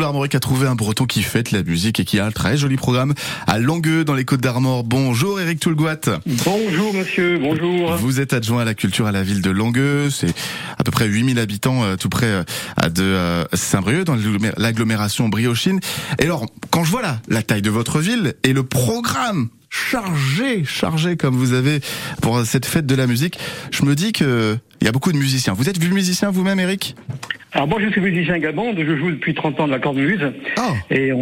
Bleu Armorique a trouvé un breton qui fête la musique et qui a un très joli programme à Langueux dans les Côtes d'Armor. Bonjour Eric Toulgoat. Bonjour monsieur, bonjour. Vous êtes adjoint à la culture à la ville de Langueux. C'est à peu près 8000 habitants euh, tout près euh, de euh, Saint-Brieuc dans l'agglomération briochine. Et alors, quand je vois là la taille de votre ville et le programme chargé, chargé comme vous avez pour cette fête de la musique, je me dis que il y a beaucoup de musiciens. Vous êtes vu musicien vous-même, Eric alors moi je suis musicien également, je joue depuis 30 ans de la cornemuse. Oh. Et on,